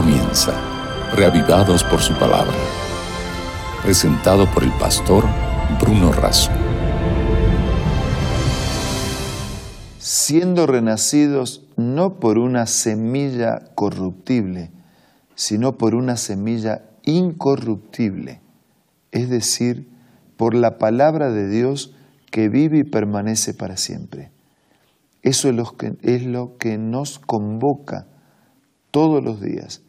comienza, reavivados por su palabra. Presentado por el pastor Bruno Razo. Siendo renacidos no por una semilla corruptible, sino por una semilla incorruptible, es decir, por la palabra de Dios que vive y permanece para siempre. Eso es lo que, es lo que nos convoca todos los días,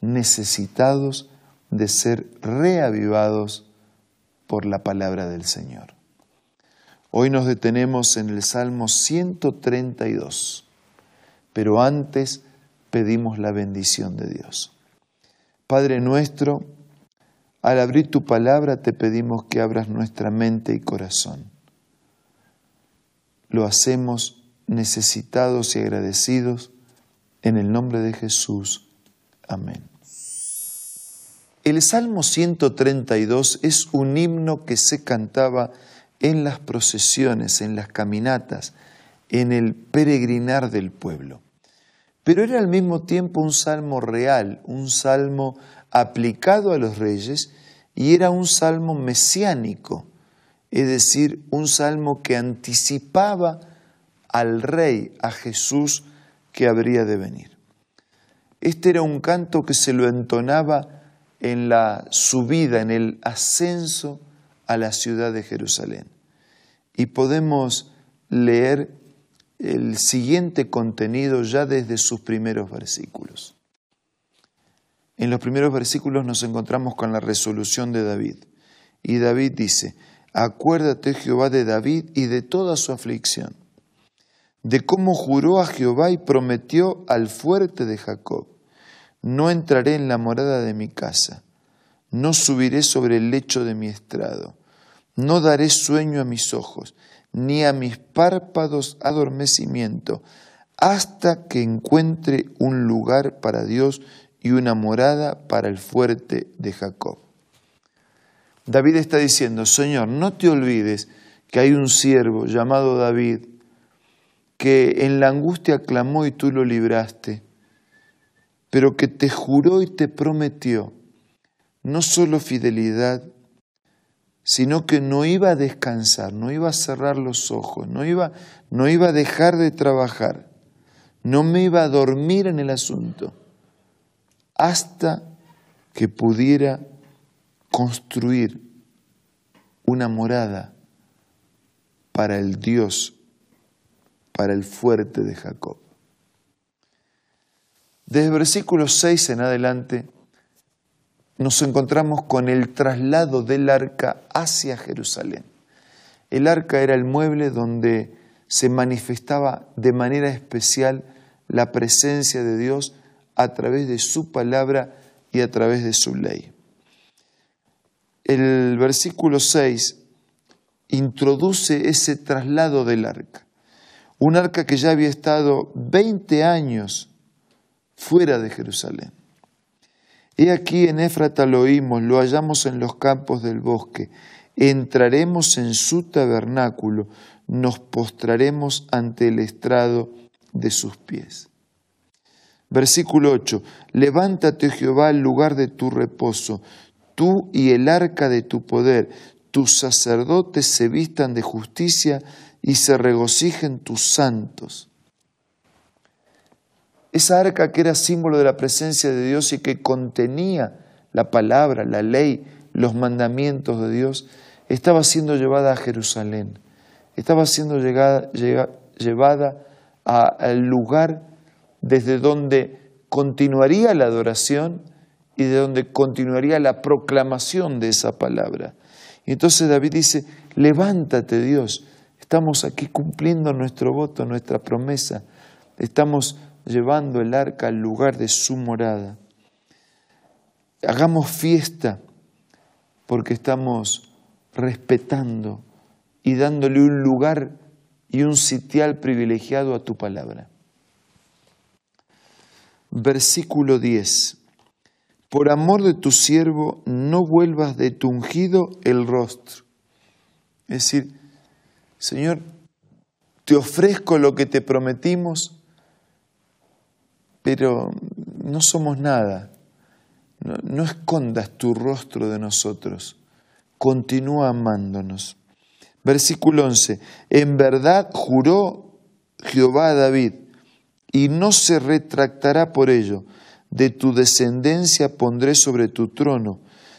necesitados de ser reavivados por la palabra del Señor. Hoy nos detenemos en el Salmo 132, pero antes pedimos la bendición de Dios. Padre nuestro, al abrir tu palabra te pedimos que abras nuestra mente y corazón. Lo hacemos necesitados y agradecidos en el nombre de Jesús. Amén. El Salmo 132 es un himno que se cantaba en las procesiones, en las caminatas, en el peregrinar del pueblo. Pero era al mismo tiempo un salmo real, un salmo aplicado a los reyes y era un salmo mesiánico, es decir, un salmo que anticipaba al rey, a Jesús que habría de venir. Este era un canto que se lo entonaba en la subida, en el ascenso a la ciudad de Jerusalén. Y podemos leer el siguiente contenido ya desde sus primeros versículos. En los primeros versículos nos encontramos con la resolución de David. Y David dice, acuérdate Jehová de David y de toda su aflicción de cómo juró a Jehová y prometió al fuerte de Jacob, no entraré en la morada de mi casa, no subiré sobre el lecho de mi estrado, no daré sueño a mis ojos, ni a mis párpados adormecimiento, hasta que encuentre un lugar para Dios y una morada para el fuerte de Jacob. David está diciendo, Señor, no te olvides que hay un siervo llamado David, que en la angustia clamó y tú lo libraste, pero que te juró y te prometió no solo fidelidad, sino que no iba a descansar, no iba a cerrar los ojos, no iba, no iba a dejar de trabajar, no me iba a dormir en el asunto, hasta que pudiera construir una morada para el Dios para el fuerte de Jacob. Desde versículo 6 en adelante nos encontramos con el traslado del arca hacia Jerusalén. El arca era el mueble donde se manifestaba de manera especial la presencia de Dios a través de su palabra y a través de su ley. El versículo 6 introduce ese traslado del arca un arca que ya había estado 20 años fuera de Jerusalén. He aquí en Éfrata lo oímos, lo hallamos en los campos del bosque, entraremos en su tabernáculo, nos postraremos ante el estrado de sus pies. Versículo 8, levántate Jehová al lugar de tu reposo, tú y el arca de tu poder, tus sacerdotes se vistan de justicia y se regocijen tus santos. Esa arca que era símbolo de la presencia de Dios y que contenía la palabra, la ley, los mandamientos de Dios, estaba siendo llevada a Jerusalén, estaba siendo llevada al lugar desde donde continuaría la adoración y de donde continuaría la proclamación de esa palabra. Y entonces David dice, levántate Dios, Estamos aquí cumpliendo nuestro voto, nuestra promesa. Estamos llevando el arca al lugar de su morada. Hagamos fiesta porque estamos respetando y dándole un lugar y un sitial privilegiado a tu palabra. Versículo 10. Por amor de tu siervo, no vuelvas de tu ungido el rostro. Es decir, Señor, te ofrezco lo que te prometimos, pero no somos nada. No, escondas tu rostro de nosotros. Continúa amándonos. Versículo 11. En verdad juró Jehová a David, y no se retractará por ello. De tu descendencia pondré sobre tu trono.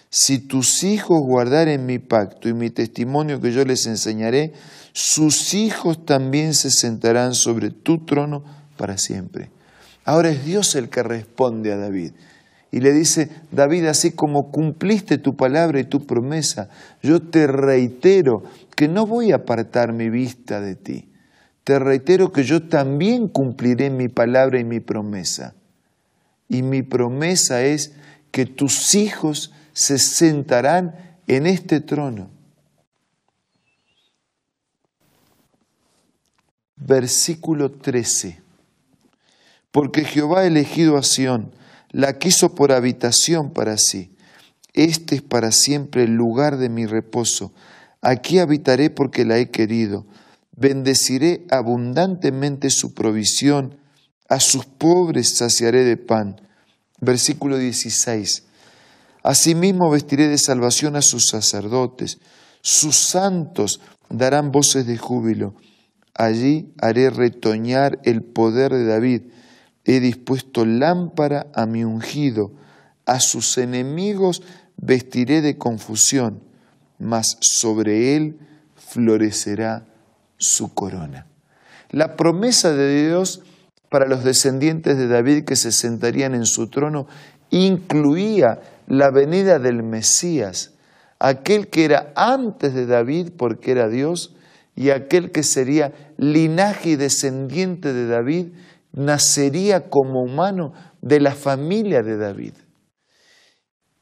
Si tus hijos guardaren mi pacto y mi testimonio que yo les enseñaré, sus hijos también se sentarán sobre tu trono para siempre. Ahora es Dios el que responde a David. Y le dice, David, así como cumpliste tu palabra y tu promesa, yo te reitero que no voy a apartar mi vista de ti. Te reitero que yo también cumpliré mi palabra y mi promesa. Y mi promesa es que tus hijos se sentarán en este trono. Versículo 13. Porque Jehová ha elegido a Sión, la quiso por habitación para sí. Este es para siempre el lugar de mi reposo. Aquí habitaré porque la he querido. Bendeciré abundantemente su provisión. A sus pobres saciaré de pan. Versículo 16. Asimismo vestiré de salvación a sus sacerdotes. Sus santos darán voces de júbilo. Allí haré retoñar el poder de David he dispuesto lámpara a mi ungido, a sus enemigos vestiré de confusión, mas sobre él florecerá su corona. La promesa de Dios para los descendientes de David que se sentarían en su trono incluía la venida del Mesías, aquel que era antes de David porque era Dios y aquel que sería linaje y descendiente de David nacería como humano de la familia de David.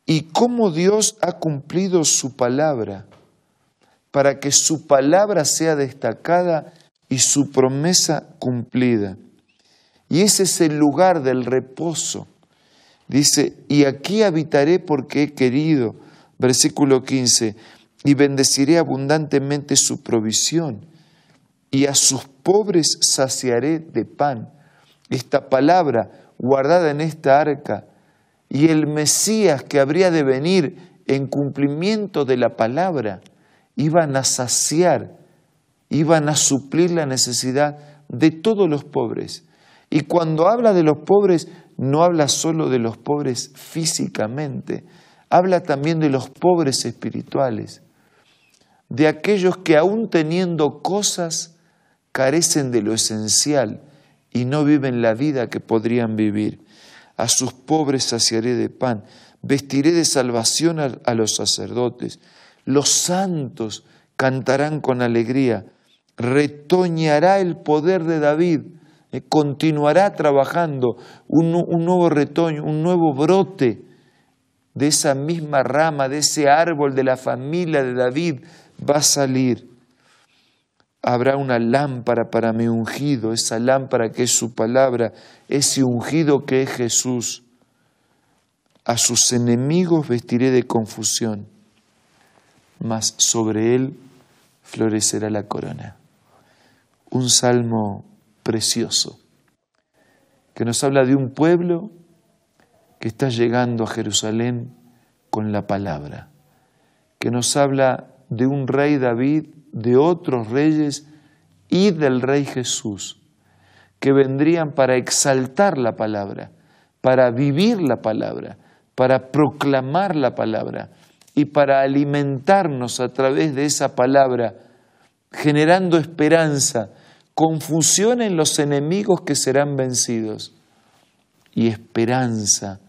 Y cómo Dios ha cumplido su palabra para que su palabra sea destacada y su promesa cumplida. Y ese es el lugar del reposo. Dice, y aquí habitaré porque he querido, versículo 15, y bendeciré abundantemente su provisión, y a sus pobres saciaré de pan esta palabra guardada en esta arca y el Mesías que habría de venir en cumplimiento de la palabra, iban a saciar, iban a suplir la necesidad de todos los pobres. Y cuando habla de los pobres, no habla solo de los pobres físicamente, habla también de los pobres espirituales, de aquellos que aún teniendo cosas carecen de lo esencial, y no viven la vida que podrían vivir. A sus pobres saciaré de pan, vestiré de salvación a, los sacerdotes. Los santos cantarán con alegría, retoñará el poder de David, eh, continuará trabajando un, un nuevo retoño, un nuevo brote de esa misma rama, de ese árbol de la familia de David, va a salir habrá una lámpara para mi ungido, esa lámpara que es su palabra, ese ungido que es Jesús. A sus enemigos vestiré de confusión, mas sobre él florecerá la corona. Un salmo precioso que nos habla de un pueblo que está llegando a Jerusalén con la palabra, que nos habla de un rey David de otros reyes y del Rey Jesús, que vendrían para exaltar la palabra, para vivir la palabra, para proclamar la palabra y para alimentarnos a través de esa palabra, generando esperanza, confusión en los enemigos que serán vencidos y esperanza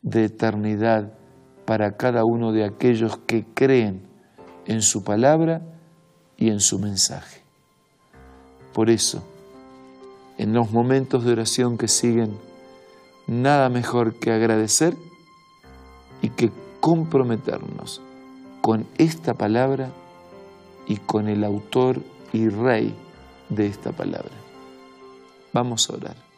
de eternidad para cada uno de aquellos que creen en su palabra y en su mensaje. Por eso, en los momentos de oración que siguen, nada mejor que agradecer y que comprometernos con esta palabra y con el autor y rey de esta palabra. Vamos a orar.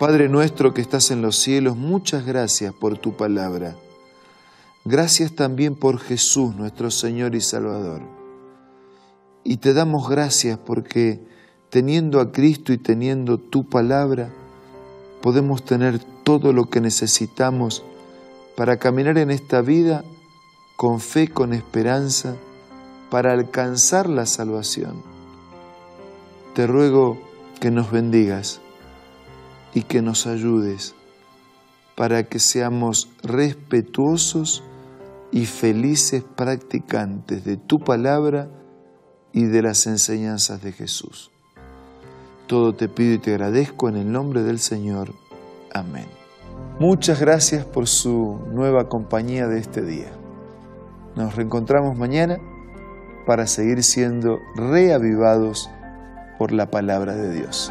Padre nuestro que estás en los cielos, muchas gracias por tu palabra. Gracias también por Jesús, nuestro Señor y Salvador. Y te damos gracias porque teniendo a Cristo y teniendo tu palabra, podemos tener todo lo que necesitamos para caminar en esta vida con fe, con esperanza, para alcanzar la salvación. Te ruego que nos bendigas y que nos ayudes para que seamos respetuosos y felices practicantes de tu palabra y de las enseñanzas de Jesús. Todo te pido y te agradezco en el nombre del Señor. Amén. Muchas gracias por su nueva compañía de este día. Nos reencontramos mañana para seguir siendo reavivados por la palabra de Dios.